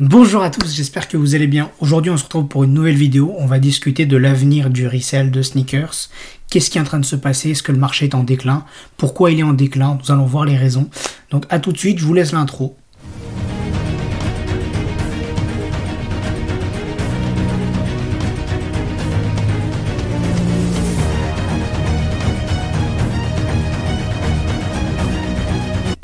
Bonjour à tous, j'espère que vous allez bien. Aujourd'hui on se retrouve pour une nouvelle vidéo. On va discuter de l'avenir du resell de sneakers. Qu'est-ce qui est en train de se passer? Est-ce que le marché est en déclin? Pourquoi il est en déclin? Nous allons voir les raisons. Donc à tout de suite, je vous laisse l'intro.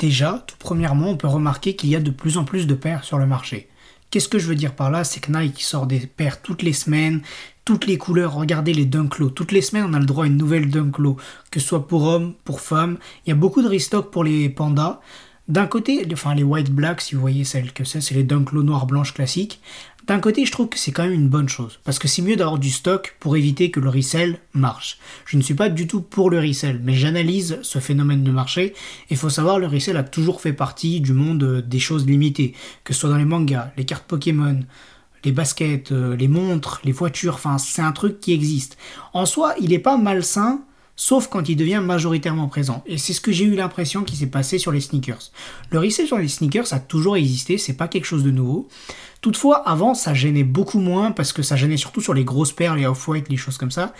Déjà, tout premièrement, on peut remarquer qu'il y a de plus en plus de paires sur le marché. Qu'est-ce que je veux dire par là? C'est que Nike sort des paires toutes les semaines, toutes les couleurs. Regardez les Dunk Low. Toutes les semaines, on a le droit à une nouvelle Dunk Low, que ce soit pour hommes, pour femmes. Il y a beaucoup de restock pour les pandas. D'un côté, enfin les white black, si vous voyez celle que c'est, c'est les Dunk Low noir blanche classiques. D'un côté, je trouve que c'est quand même une bonne chose, parce que c'est mieux d'avoir du stock pour éviter que le resell marche. Je ne suis pas du tout pour le resell, mais j'analyse ce phénomène de marché, et il faut savoir, le resell a toujours fait partie du monde euh, des choses limitées, que ce soit dans les mangas, les cartes Pokémon, les baskets, euh, les montres, les voitures, enfin c'est un truc qui existe. En soi, il n'est pas malsain, sauf quand il devient majoritairement présent. Et c'est ce que j'ai eu l'impression qui s'est passé sur les sneakers. Le resell sur les sneakers a toujours existé, c'est pas quelque chose de nouveau. Toutefois, avant, ça gênait beaucoup moins parce que ça gênait surtout sur les grosses paires, les off-white, les choses comme ça.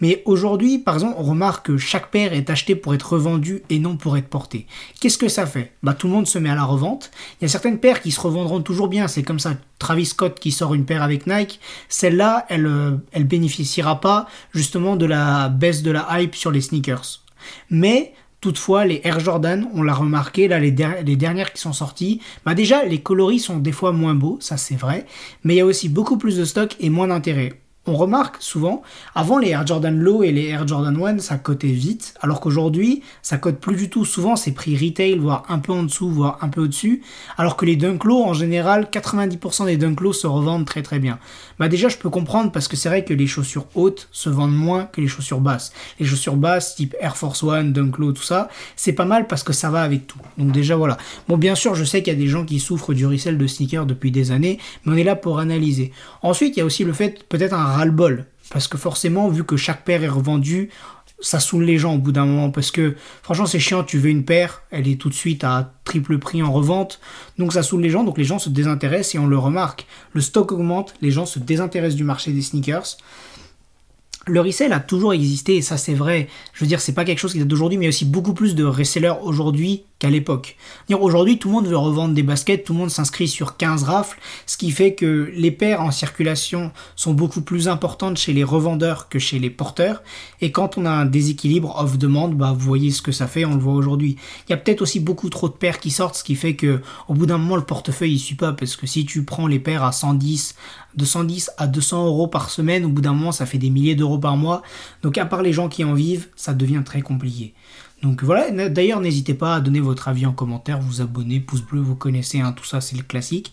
Mais aujourd'hui, par exemple, on remarque que chaque paire est achetée pour être revendue et non pour être portée. Qu'est-ce que ça fait? Bah tout le monde se met à la revente. Il y a certaines paires qui se revendront toujours bien, c'est comme ça. Travis Scott qui sort une paire avec Nike, celle-là, elle, euh, elle bénéficiera pas justement de la baisse de la hype sur les sneakers. Mais Toutefois, les Air Jordan, on l'a remarqué, là, les, les, dernières qui sont sorties, bah déjà, les coloris sont des fois moins beaux, ça c'est vrai, mais il y a aussi beaucoup plus de stock et moins d'intérêt on remarque souvent, avant les Air Jordan Low et les Air Jordan 1, ça cotait vite, alors qu'aujourd'hui, ça cote plus du tout. Souvent, c'est prix retail, voire un peu en dessous, voire un peu au-dessus, alors que les Dunk Low, en général, 90% des Dunk Low se revendent très très bien. Bah déjà, je peux comprendre parce que c'est vrai que les chaussures hautes se vendent moins que les chaussures basses. Les chaussures basses, type Air Force One, Dunk Low, tout ça, c'est pas mal parce que ça va avec tout. Donc déjà, voilà. Bon, bien sûr, je sais qu'il y a des gens qui souffrent du resell de sneakers depuis des années, mais on est là pour analyser. Ensuite, il y a aussi le fait, peut-être un ras-le-bol. Parce que forcément, vu que chaque paire est revendue, ça saoule les gens au bout d'un moment. Parce que franchement, c'est chiant, tu veux une paire, elle est tout de suite à triple prix en revente. Donc ça saoule les gens, donc les gens se désintéressent et on le remarque. Le stock augmente, les gens se désintéressent du marché des sneakers le resell a toujours existé, et ça c'est vrai. Je veux dire, c'est pas quelque chose qui date d'aujourd'hui, mais aussi beaucoup plus de resellers aujourd'hui qu'à l'époque. Aujourd'hui, tout le monde veut revendre des baskets, tout le monde s'inscrit sur 15 rafles, ce qui fait que les paires en circulation sont beaucoup plus importantes chez les revendeurs que chez les porteurs. Et quand on a un déséquilibre off-demande, bah, vous voyez ce que ça fait, on le voit aujourd'hui. Il y a peut-être aussi beaucoup trop de paires qui sortent, ce qui fait que au bout d'un moment, le portefeuille il suit pas, parce que si tu prends les paires à 110, de 110 à 200 euros par semaine, au bout d'un moment, ça fait des milliers d'euros par mois. Donc à part les gens qui en vivent, ça devient très compliqué. Donc voilà, d'ailleurs n'hésitez pas à donner votre avis en commentaire, vous abonner, pouce bleu, vous connaissez, hein, tout ça c'est le classique.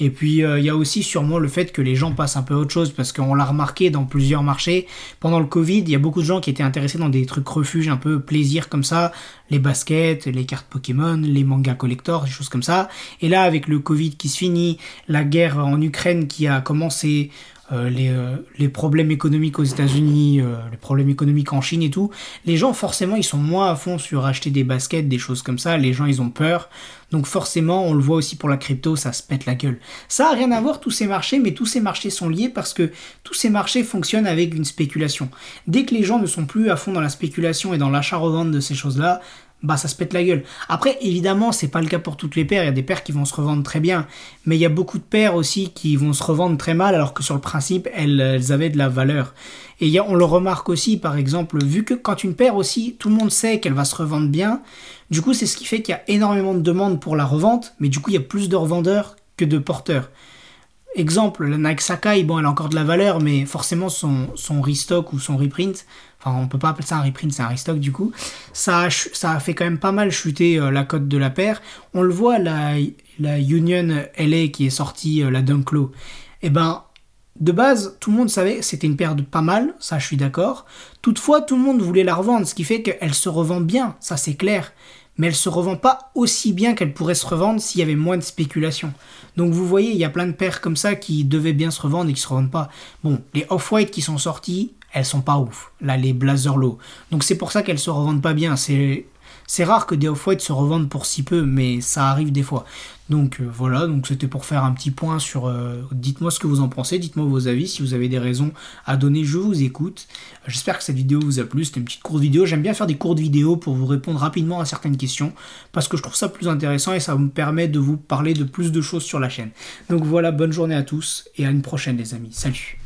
Et puis euh, il y a aussi sûrement le fait que les gens passent un peu à autre chose parce qu'on l'a remarqué dans plusieurs marchés. Pendant le Covid, il y a beaucoup de gens qui étaient intéressés dans des trucs refuges un peu plaisir comme ça, les baskets, les cartes Pokémon, les mangas collector, des choses comme ça. Et là avec le Covid qui se finit, la guerre en Ukraine qui a commencé, euh, les, euh, les, problèmes économiques aux États-Unis, euh, les problèmes économiques en Chine et tout, les gens forcément ils sont moins à fond sur acheter des baskets, des choses comme ça, les gens ils ont peur. Donc forcément, on le voit aussi pour la crypto, ça se pète la gueule. Ça a rien à voir tous ces marchés, mais tous ces marchés sont liés parce que tous ces marchés fonctionnent avec une spéculation. Dès que les gens ne sont plus à fond dans la spéculation et dans l'achat-revente de ces choses-là, bah ça se pète la gueule. Après, évidemment, c'est pas le cas pour toutes les paires. Il y a des paires qui vont se revendre très bien, mais il y a beaucoup de paires aussi qui vont se revendre très mal, alors que sur le principe, elles, avaient de la valeur. Et on le remarque aussi, par exemple, vu que quand une paire aussi, tout le monde sait qu'elle va se revendre bien, du coup, c'est ce qui fait qu'il y a énormément de demandes pour la revente, mais du coup, il y a plus de revendeurs que de porteurs. Exemple, la Nike Sakai, bon, elle a encore de la valeur, mais forcément, son, son restock ou son reprint, enfin on peut pas appeler ça un reprint, c'est un restock du coup, ça a, ça fait quand même pas mal chuter euh, la cote de la paire. On le voit, la, la Union LA qui est sortie, euh, la Dunk Low, eh ben de base, tout le monde savait que c'était une paire de pas mal, ça je suis d'accord. Toutefois, tout le monde voulait la revendre, ce qui fait qu'elle se revend bien, ça c'est clair. Mais elle se revend pas aussi bien qu'elle pourrait se revendre s'il y avait moins de spéculation. Donc vous voyez, il y a plein de paires comme ça qui devaient bien se revendre et qui se revendent pas. Bon, les off-white qui sont sortis, elles sont pas ouf. Là, les Blazer Low. Donc c'est pour ça qu'elles se revendent pas bien. C'est c'est rare que des off-white se revendent pour si peu, mais ça arrive des fois. Donc euh, voilà, donc c'était pour faire un petit point sur. euh, dites-moi ce que vous en pensez, dites-moi vos avis, si vous avez des raisons à donner, je vous écoute. J'espère que cette vidéo vous a plu, c'était une petite courte vidéo. J'aime bien faire des courtes vidéos pour vous répondre rapidement à certaines questions, parce que je trouve ça plus intéressant et ça me permet de vous parler de plus de choses sur la chaîne. Donc voilà, bonne journée à tous et à une prochaine les amis. Salut